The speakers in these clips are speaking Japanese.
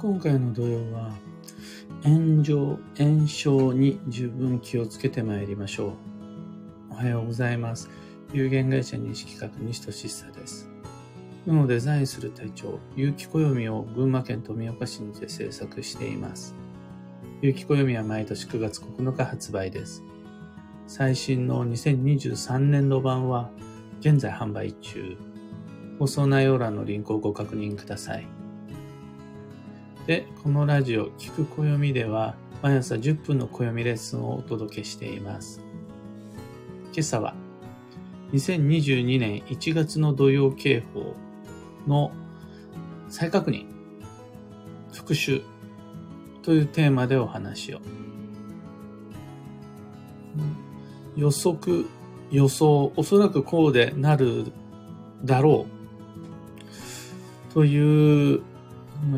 今回の土曜は炎上、炎症に十分気をつけてまいりましょう。おはようございます。有限会社西企画西俊久です。運をデザインする隊長、有機暦を群馬県富岡市にて制作しています。有機暦は毎年9月9日発売です。最新の2023年度版は現在販売中。放送内容欄のリンクをご確認ください。で、このラジオ、聞く暦では、毎朝10分の暦レッスンをお届けしています。今朝は、2022年1月の土曜警報の再確認、復習というテーマでお話を。予測、予想、おそらくこうでなるだろうという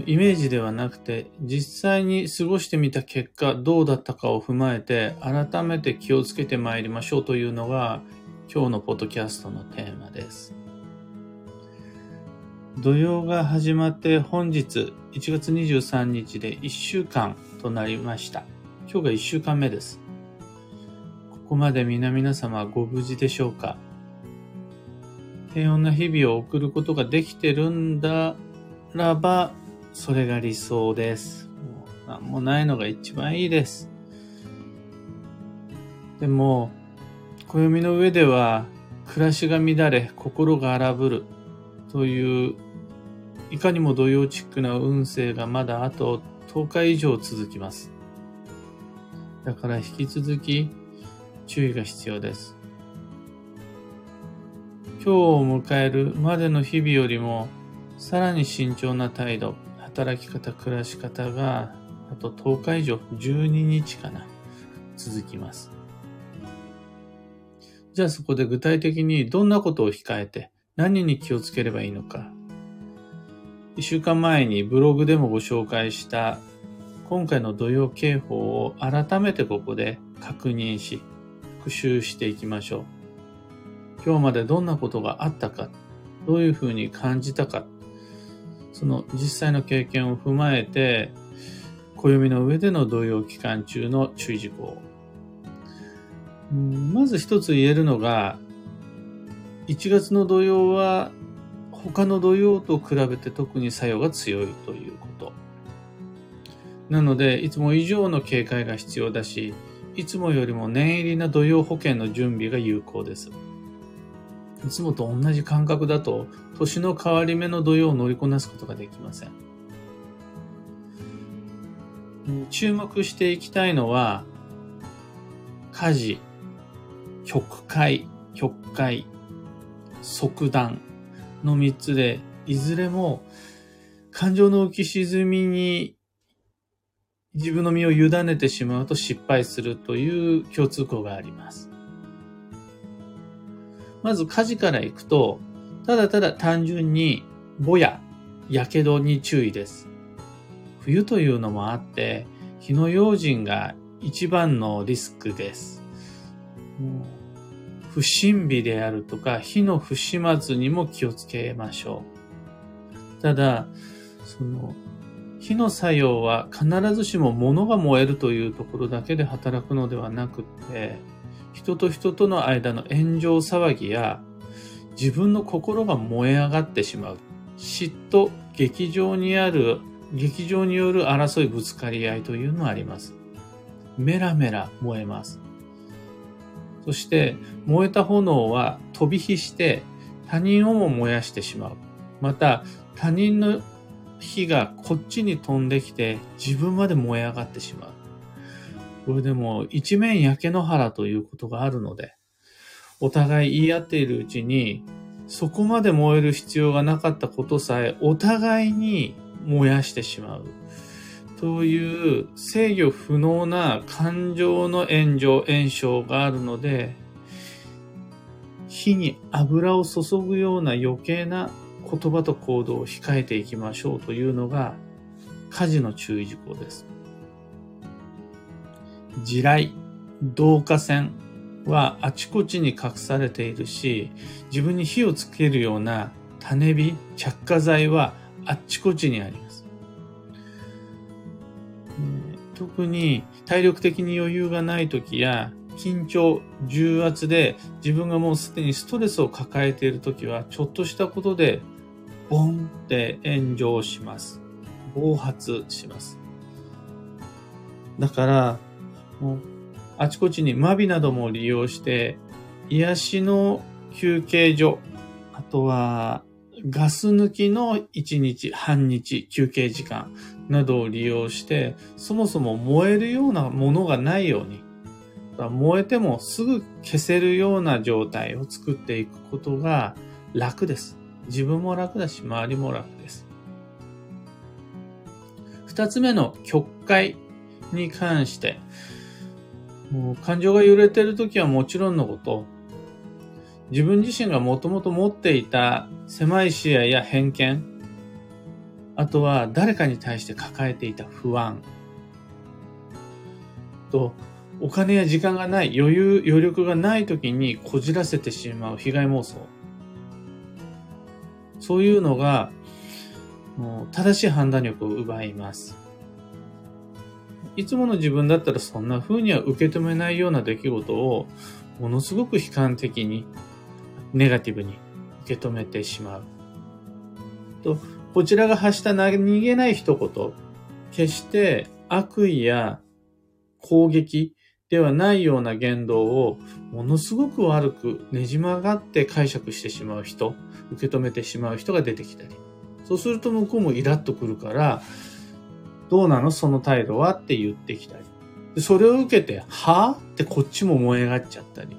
イメージではなくて、実際に過ごしてみた結果、どうだったかを踏まえて、改めて気をつけてまいりましょうというのが、今日のポッドキャストのテーマです。土曜が始まって本日1月23日で1週間となりました。今日が1週間目です。ここまで皆々様ご無事でしょうか？平穏な日々を送ることができてるんだらば、それが理想です。もう何もないのが一番いいです。でも、暦の上では、暮らしが乱れ、心が荒ぶるという、いかにも土曜チックな運勢がまだあと10日以上続きます。だから引き続き注意が必要です。今日を迎えるまでの日々よりもさらに慎重な態度、働き方、暮らし方が、あと10日以上、12日かな、続きます。じゃあそこで具体的にどんなことを控えて、何に気をつければいいのか。一週間前にブログでもご紹介した今回の土曜警報を改めてここで確認し、復習していきましょう。今日までどんなことがあったか、どういうふうに感じたか、その実際の経験を踏まえて、暦の上での同様期間中の注意事項。まず一つ言えるのが、1月の土曜は他の土曜と比べて特に作用が強いということ。なので、いつも以上の警戒が必要だし、いつもよりも念入りな土曜保険の準備が有効です。いつもと同じ感覚だと、年の変わり目の土曜を乗りこなすことができません。注目していきたいのは、家事、曲解、曲解、即断の3つで、いずれも感情の浮き沈みに自分の身を委ねてしまうと失敗するという共通項があります。まず火事から行くと、ただただ単純にぼや、火傷に注意です。冬というのもあって、火の用心が一番のリスクです。不審火であるとか、火の不始末にも気をつけましょう。ただ、その、火の作用は必ずしも物が燃えるというところだけで働くのではなくて、人と人との間の炎上騒ぎや自分の心が燃え上がってしまう。嫉妬劇場にある劇場による争いぶつかり合いというのはあります。メラメラ燃えます。そして燃えた炎は飛び火して他人をも燃やしてしまう。また他人の火がこっちに飛んできて自分まで燃え上がってしまう。これでも一面焼け野原ということがあるので、お互い言い合っているうちに、そこまで燃える必要がなかったことさえ、お互いに燃やしてしまう。という制御不能な感情の炎上、炎症があるので、火に油を注ぐような余計な言葉と行動を控えていきましょうというのが火事の注意事項です。地雷、導火線はあちこちに隠されているし、自分に火をつけるような種火、着火剤はあっちこちにあります。特に体力的に余裕がない時や緊張、重圧で自分がもうすでにストレスを抱えている時はちょっとしたことでボンって炎上します。暴発します。だから、あちこちにマビなども利用して癒しの休憩所、あとはガス抜きの1日、半日、休憩時間などを利用して、そもそも燃えるようなものがないように、燃えてもすぐ消せるような状態を作っていくことが楽です。自分も楽だし、周りも楽です。二つ目の曲解に関して、感情が揺れてるときはもちろんのこと、自分自身がもともと持っていた狭い視野や偏見、あとは誰かに対して抱えていた不安、と、お金や時間がない、余裕、余力がない時にこじらせてしまう被害妄想。そういうのが、もう正しい判断力を奪います。いつもの自分だったらそんな風には受け止めないような出来事をものすごく悲観的にネガティブに受け止めてしまう。と、こちらが発した何気ない一言、決して悪意や攻撃ではないような言動をものすごく悪くねじ曲がって解釈してしまう人、受け止めてしまう人が出てきたり。そうすると向こうもイラッとくるから、どうなの？その態度は？って言ってきたり。それを受けて、は？ぁってこっちも燃え上がっちゃったり。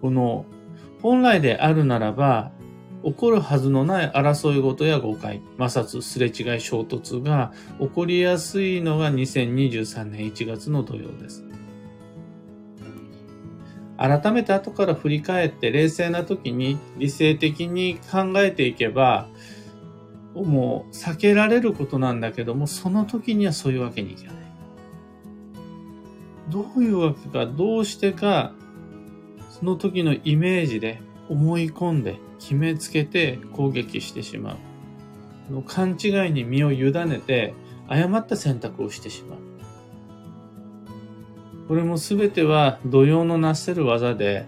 この本来であるならば、起こるはずのない争い事や誤解、摩擦、すれ違い、衝突が起こりやすいのが2023年1月の土曜です。改めて後から振り返って冷静な時に理性的に考えていけば、もう避けられることなんだけども、その時にはそういうわけにいかない。どういうわけか、どうしてか、その時のイメージで思い込んで決めつけて攻撃してしまう。勘違いに身を委ねて誤った選択をしてしまう。これもすべては土曜のなせる技で、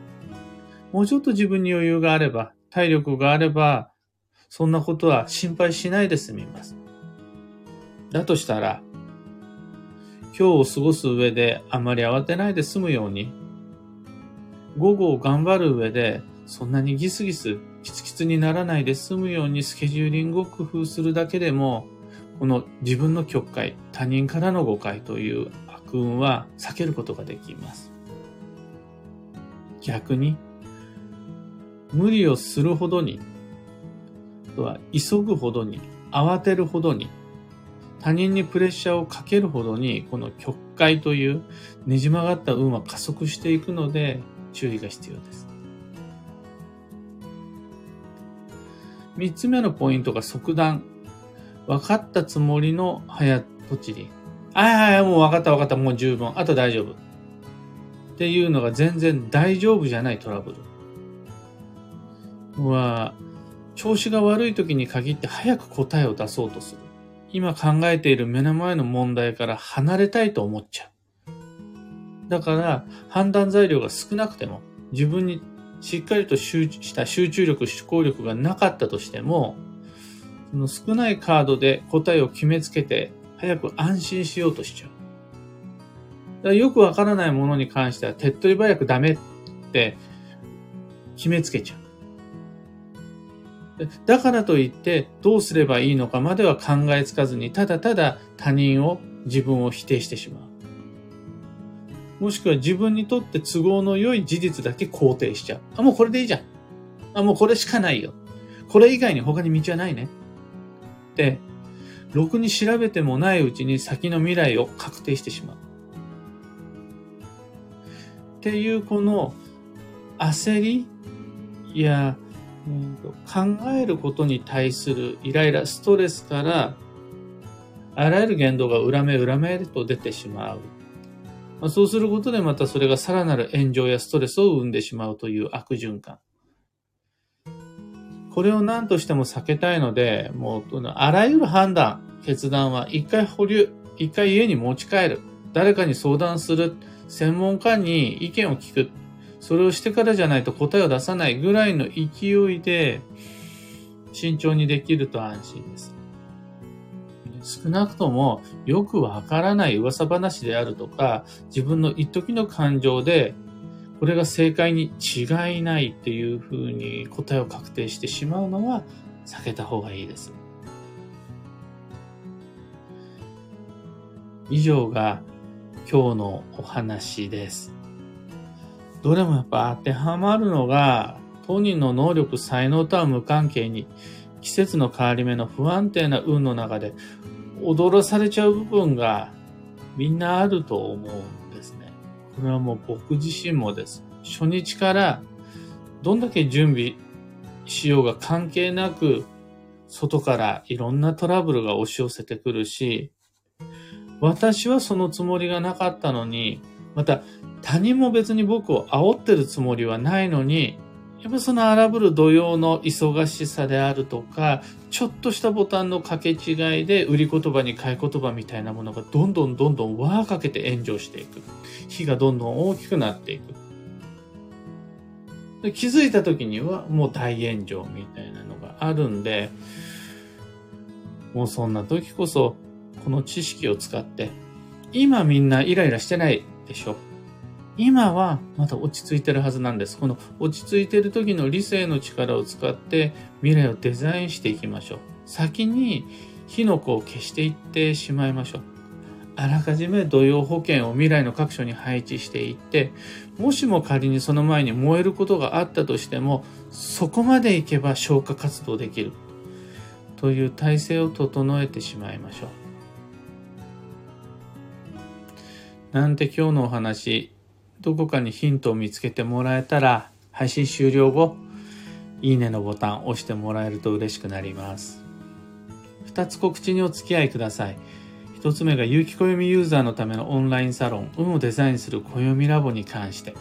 もうちょっと自分に余裕があれば、体力があれば、そんなことは心配しないで済みます。だとしたら、今日を過ごす上であまり慌てないで済むように、午後を頑張る上で、そんなにギスギス、キツキツにならないで済むようにスケジューリングを工夫するだけでも、この自分の曲解、他人からの誤解という悪運は避けることができます。逆に、無理をするほどに、とは急ぐほどに、慌てるほどに、他人にプレッシャーをかけるほどに、この曲解というねじ曲がった運は加速していくので、注意が必要です。三つ目のポイントが即断。分かったつもりの早とちり。はいはい、もう分かった分かった、もう十分。あと大丈夫。っていうのが全然大丈夫じゃないトラブル。は、調子が悪い時に限って早く答えを出そうとする。今考えている目の前の問題から離れたいと思っちゃう。だから判断材料が少なくても自分にしっかりとした集中力、思考力がなかったとしても、その少ないカードで答えを決めつけて早く安心しようとしちゃう。だからよくわからないものに関しては手っ取り早くダメって決めつけちゃう。だからといってどうすればいいのかまでは考えつかずにただただ他人を自分を否定してしまう。もしくは自分にとって都合の良い事実だけ肯定しちゃう。あ、もうこれでいいじゃん。あ、もうこれしかないよ。これ以外に他に道はないね。って、ろくに調べてもないうちに先の未来を確定してしまう。っていうこの焦りいや、考えることに対するイライラ、ストレスから、あらゆる言動が裏目裏目と出てしまう。まあ、そうすることでまたそれがさらなる炎上やストレスを生んでしまうという悪循環。これを何としても避けたいので、もう、あらゆる判断、決断は一回保留、一回家に持ち帰る。誰かに相談する、専門家に意見を聞く、それをしてからじゃないと答えを出さないぐらいの勢いで、慎重にできると安心です。少なくともよくわからない噂話であるとか、自分の一時の感情で、これが正解に違いないっていうふうに答えを確定してしまうのは避けた方がいいです。以上が今日のお話です。どれもやっぱ当てはまるのが、当人の能力、才能とは無関係に、季節の変わり目の不安定な運の中で、踊らされちゃう部分がみんなあると思うんですね。これはもう僕自身もです。初日からどんだけ準備しようが関係なく、外からいろんなトラブルが押し寄せてくるし、私はそのつもりがなかったのに、また他人も別に僕を煽ってるつもりはないのに、やっぱその荒ぶる土曜の忙しさであるとか、ちょっとしたボタンの掛け違いで売り言葉に買い言葉みたいなものがどんどんどんどん輪かけて炎上していく。火がどんどん大きくなっていく。で気づいた時にはもう大炎上みたいなのがあるんで、もうそんな時こそこの知識を使って、今みんなイライラしてないでしょ。今はまだ落ち着いてるはずなんです。この落ち着いてる時の理性の力を使って未来をデザインしていきましょう。先に火の粉を消していってしまいましょう。あらかじめ土曜保険を未来の各所に配置していって、もしも仮にその前に燃えることがあったとしても、そこまで行けば消火活動できる。という体制を整えてしまいましょう。なんて今日のお話、どこかにヒントを見つけてもらえたら、配信終了後、いいねのボタンを押してもらえると嬉しくなります。二つ告知にお付き合いください。一つ目が有機暦ユーザーのためのオンラインサロン、運をデザインする暦ラボに関して。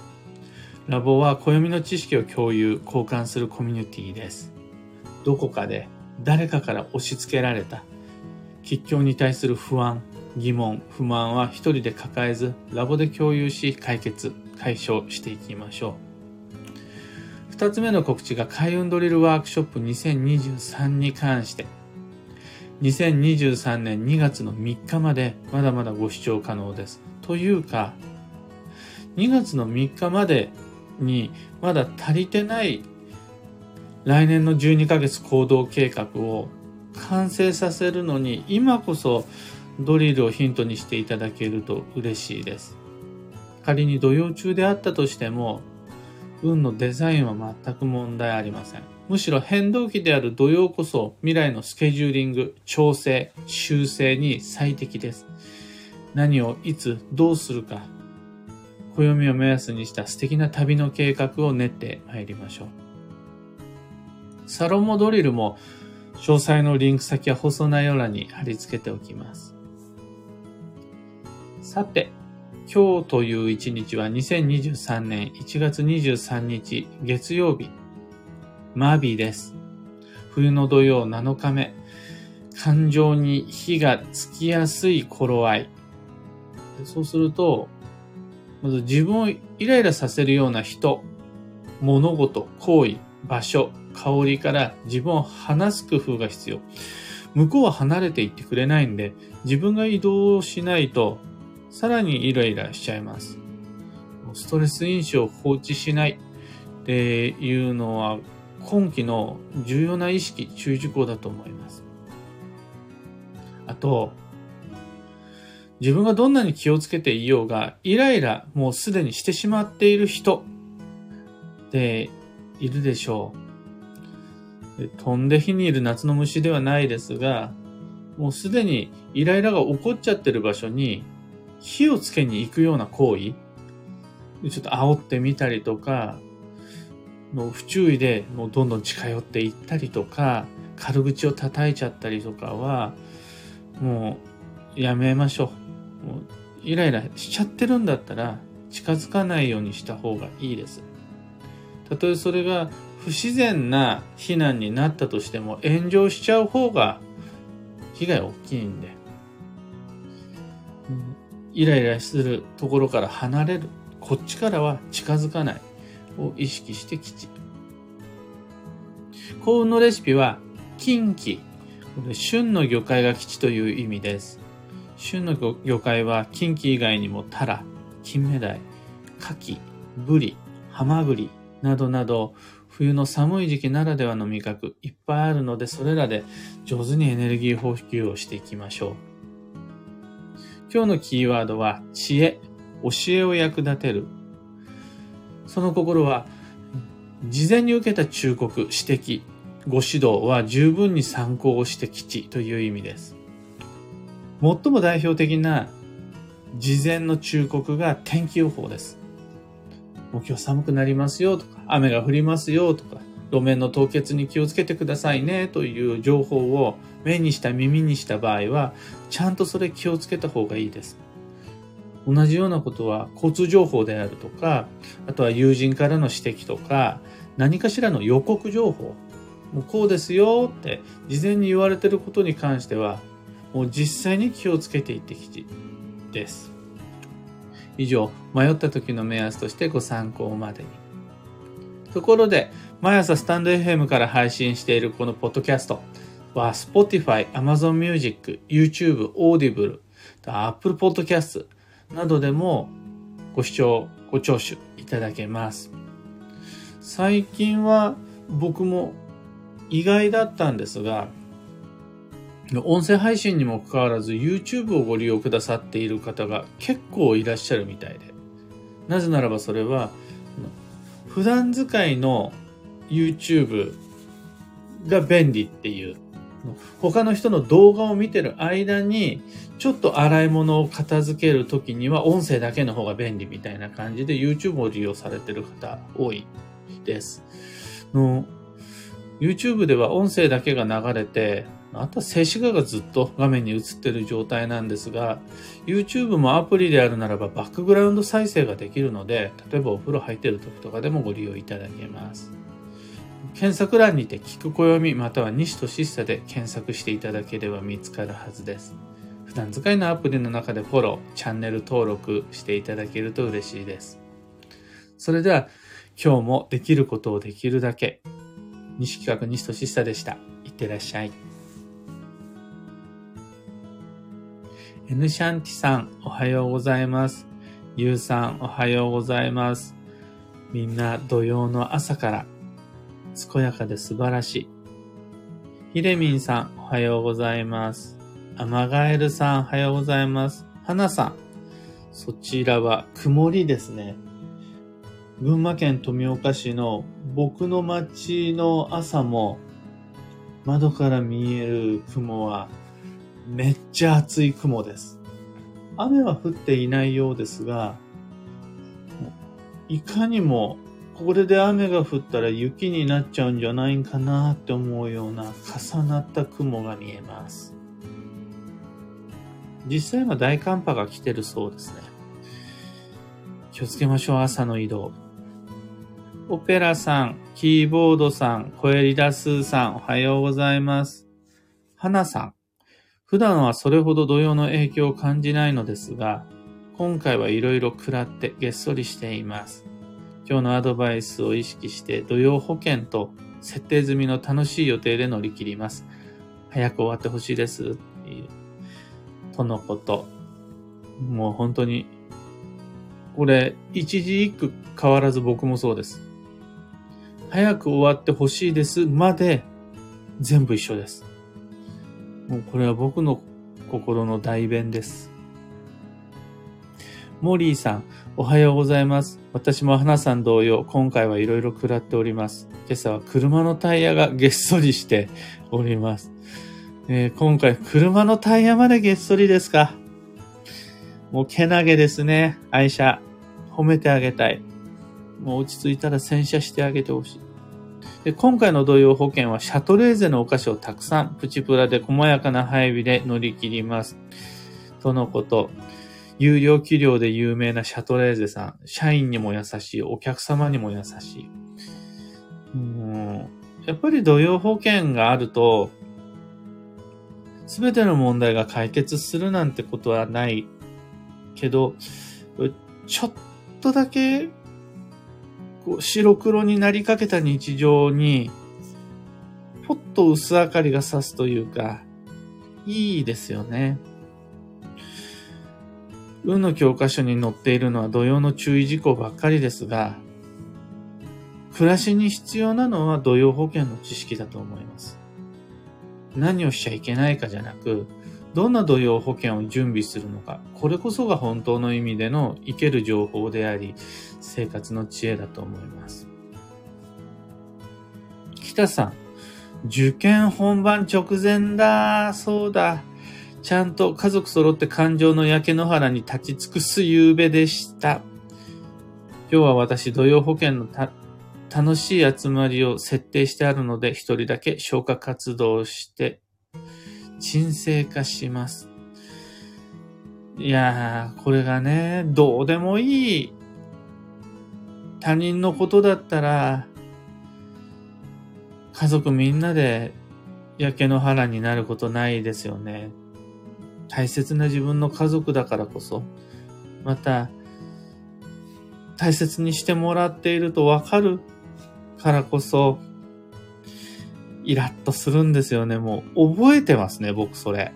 ラボは暦の知識を共有、交換するコミュニティです。どこかで誰かから押し付けられた吉祥に対する不安、疑問、不満は一人で抱えず、ラボで共有し解決、解消していきましょう。二つ目の告知が開運ドリルワークショップ2023に関して、2023年2月の3日までまだまだご視聴可能です。というか、2月の3日までにまだ足りてない来年の12ヶ月行動計画を完成させるのに今こそドリルをヒントにしていただけると嬉しいです。仮に土曜中であったとしても、運のデザインは全く問題ありません。むしろ変動期である土曜こそ未来のスケジューリング、調整、修正に最適です。何をいつどうするか、暦を目安にした素敵な旅の計画を練って参りましょう。サロモドリルも詳細のリンク先は放送内容欄に貼り付けておきます。さて、今日という一日は2023年1月23日月曜日、マービーです。冬の土曜7日目、感情に火がつきやすい頃合い。そうすると、まず自分をイライラさせるような人、物事、行為、場所、香りから自分を離す工夫が必要。向こうは離れていってくれないんで、自分が移動しないとさらにイライラしちゃいます。ストレス因子を放置しないっていうのは今期の重要な意識、注意事項だと思います。あと、自分がどんなに気をつけていようが、イライラもうすでにしてしまっている人でいるでしょう。飛んで火にいる夏の虫ではないですが、もうすでにイライラが起こっちゃってる場所に火をつけに行くような行為、ちょっと煽ってみたりとか、もう不注意でもうどんどん近寄っていったりとか、軽口を叩いちゃったりとかは、もうやめましょう。もうイライラしちゃってるんだったら近づかないようにした方がいいです。たとえそれが不自然な避難になったとしても炎上しちゃう方が被害大きいんで。イライラするところから離れる。こっちからは近づかない。を意識して吉。幸運のレシピは、近畿。旬の魚介が吉という意味です。旬の魚介は近畿以外にもタラ、金目鯛、牡蠣、ブリ、ハマグリなどなど冬の寒い時期ならではの味覚いっぱいあるのでそれらで上手にエネルギー補給をしていきましょう。今日のキーワードは知恵、教えを役立てる。その心は事前に受けた忠告、指摘、ご指導は十分に参考をして吉という意味です。最も代表的な事前の忠告が天気予報です。もう今日寒くなりますよとか、雨が降りますよとか、路面の凍結に気をつけてくださいねという情報を目にした耳にした場合は、ちゃんとそれ気をつけた方がいいです。同じようなことは交通情報であるとか、あとは友人からの指摘とか、何かしらの予告情報、もうこうですよって事前に言われてることに関しては、もう実際に気をつけていってきてです。以上、迷った時の目安としてご参考までに。ところで、毎朝スタンド FM から配信しているこのポッドキャストは Spotify、Amazon Music、YouTube、Audible、Apple Podcast などでもご視聴、ご聴取いただけます。最近は僕も意外だったんですが、音声配信にもかかわらず YouTube をご利用くださっている方が結構いらっしゃるみたいで。なぜならばそれは、普段使いの YouTube が便利っていう、他の人の動画を見てる間に、ちょっと洗い物を片付けるときには音声だけの方が便利みたいな感じで YouTube を利用されてる方多いです。の YouTube では音声だけが流れて、あとは静止画がずっと画面に映ってる状態なんですが、YouTube もアプリであるならばバックグラウンド再生ができるので、例えばお風呂入ってる時とかでもご利用いただけます。検索欄にて聞く暦または西としさで検索していただければ見つかるはずです。普段使いのアプリの中でフォロー、チャンネル登録していただけると嬉しいです。それでは今日もできることをできるだけ。西企画西としさでした。いってらっしゃい。N シャンティさん、おはようございます。ゆうさん、おはようございます。みんな土曜の朝から、健やかで素晴らしい。ひでみんさん、おはようございます。アマガエルさん、おはようございます。はなさん、そちらは曇りですね。群馬県富岡市の僕の町の朝も窓から見える雲はめっちゃ厚い雲です。雨は降っていないようですが、いかにもこれで雨が降ったら雪になっちゃうんじゃないかなって思うような重なった雲が見えます。実際は大寒波が来てるそうですね。気をつけましょう、朝の移動。オペラさん、キーボードさん、コエリダスーさん、おはようございます。花さん、普段はそれほど土曜の影響を感じないのですが、今回はいろいろ食らってげっそりしています。今日のアドバイスを意識して土曜保険と設定済みの楽しい予定で乗り切ります。早く終わってほしいです。とのこと。もう本当に、これ、一字一句変わらず僕もそうです。早く終わってほしいですまで全部一緒です。もうこれは僕の心の代弁です。モリーさん、おはようございます。私も花さん同様、今回はいろいろ食らっております。今朝は車のタイヤがげっそりして おります。えー、今回、車のタイヤまでげっそりですか？もうけなげですね。愛車。褒めてあげたい。もう落ち着いたら洗車してあげてほしい。で今回の同様保険はシャトレーゼのお菓子をたくさんプチプラで細やかな配備で乗り切ります。とのこと。有料企業で有名なシャトレーゼさん。社員にも優しい、お客様にも優しい。うんやっぱり土曜保険があると、すべての問題が解決するなんてことはないけど、ちょっとだけ、こう白黒になりかけた日常に、ぽっと薄明かりが差すというか、いいですよね。運の教科書に載っているのは土曜の注意事項ばっかりですが、暮らしに必要なのは土曜保険の知識だと思います。何をしちゃいけないかじゃなく、どんな土曜保険を準備するのか、これこそが本当の意味での生ける情報であり、生活の知恵だと思います。北さん、受験本番直前だ、そうだ。ちゃんと家族揃って感情の焼け野原に立ち尽くす夕べでした。今日は私、土曜保険の楽しい集まりを設定してあるので、一人だけ消化活動して、沈静化します。いやー、これがね、どうでもいい。他人のことだったら、家族みんなで焼け野原になることないですよね。大切な自分の家族だからこそ、また、大切にしてもらっているとわかるからこそ、イラッとするんですよね。もう、覚えてますね、僕それ。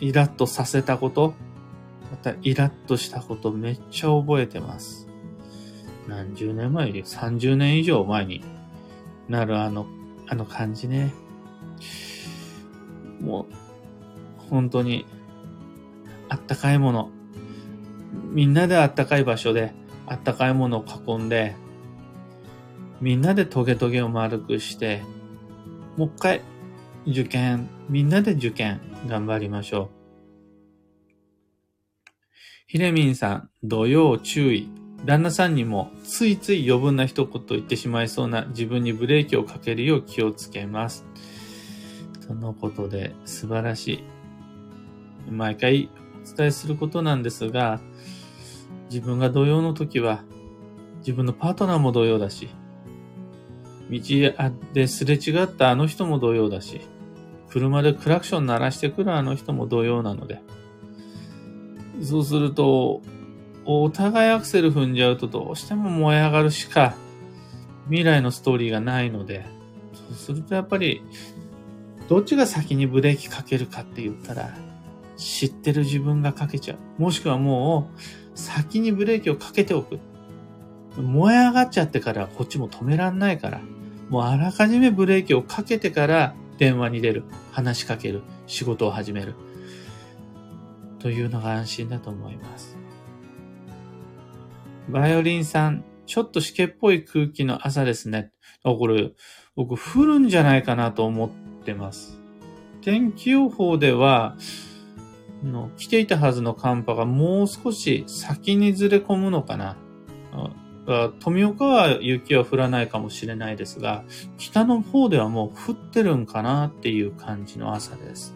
イラッとさせたこと、またイラッとしたことめっちゃ覚えてます。何十年前に、30年以上前になるあの、あの感じね。もう、本当に、あったかいもの。みんなであったかい場所で、あったかいものを囲んで、みんなでトゲトゲを丸くして、もう一回、受験、みんなで受験、頑張りましょう。ひれみんさん、土曜注意。旦那さんにもついつい余分な一言言ってしまいそうな自分にブレーキをかけるよう気をつけます。とのことで素晴らしい。毎回お伝えすることなんですが、自分が同様の時は、自分のパートナーも同様だし、道ですれ違ったあの人も同様だし、車でクラクション鳴らしてくるあの人も同様なので、そうすると、お互いアクセル踏んじゃうとどうしても燃え上がるしか未来のストーリーがないので、そうするとやっぱり、どっちが先にブレーキかけるかって言ったら、知ってる自分がかけちゃう。もしくはもう、先にブレーキをかけておく。燃え上がっちゃってからこっちも止めらんないから、もうあらかじめブレーキをかけてから電話に出る、話しかける、仕事を始める。というのが安心だと思います。バイオリンさん、ちょっと湿気っぽい空気の朝ですね。これ、僕降るんじゃないかなと思ってます。天気予報では、の来ていたはずの寒波がもう少し先にずれ込むのかな。富岡は雪は降らないかもしれないですが、北の方ではもう降ってるんかなっていう感じの朝です。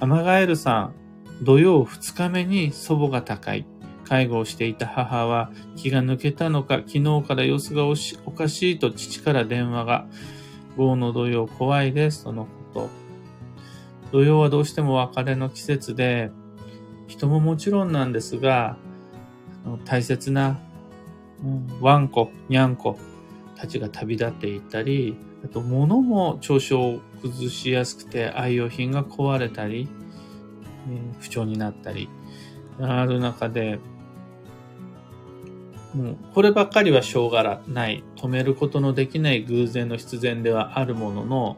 アマガエルさん、土曜2日目に祖母が高い。介護をしていた母は気が抜けたのか、昨日から様子がおかしいと父から電話が。豪の土曜怖いです、とのこと。土曜はどうしても別れの季節で、人ももちろんなんですが、大切な、ワンコ、ニャンコたちが旅立っていったり、あと物も調子を崩しやすくて愛用品が壊れたり、不調になったり、ある中で、もうこればっかりはしょうがない、止めることのできない偶然の必然ではあるものの、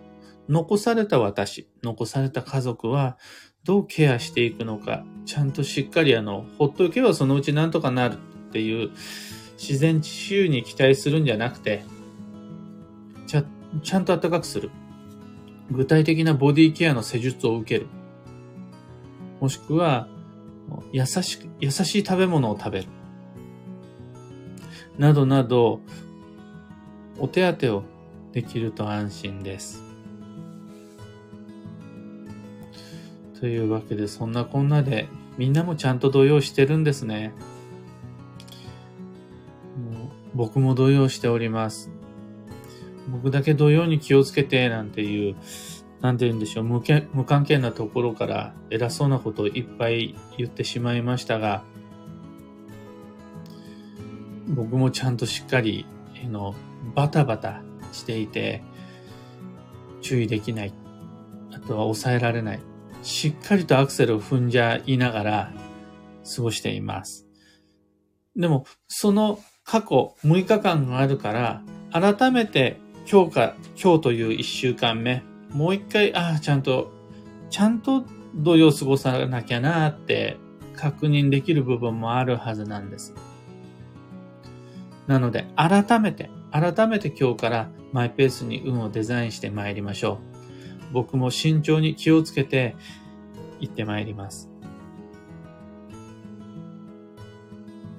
残された私、残された家族はどうケアしていくのか、ちゃんとしっかりあの、ほっとけばそのうちなんとかなるっていう自然治癒に期待するんじゃなくて、ちゃ、ちゃんと暖かくする。具体的なボディケアの施術を受ける。もしくは、優しく、優しい食べ物を食べる。などなど、お手当をできると安心です。というわけで、そんなこんなで、みんなもちゃんと動揺してるんですね。もう僕も動揺しております。僕だけ動揺に気をつけて、なんていうなんて言うんでしょう無、無関係なところから偉そうなことをいっぱい言ってしまいましたが、僕もちゃんとしっかり、あの、バタバタしていて、注意できない。あとは抑えられない。しっかりとアクセルを踏んじゃいながら過ごしています。でも、その過去6日間があるから、改めて今日か、今日という1週間目、もう一回、ああ、ちゃんと、ちゃんと土曜過ごさなきゃなって確認できる部分もあるはずなんです。なので、改めて、改めて今日からマイペースに運をデザインして参りましょう。僕も慎重に気をつけて行ってまいります。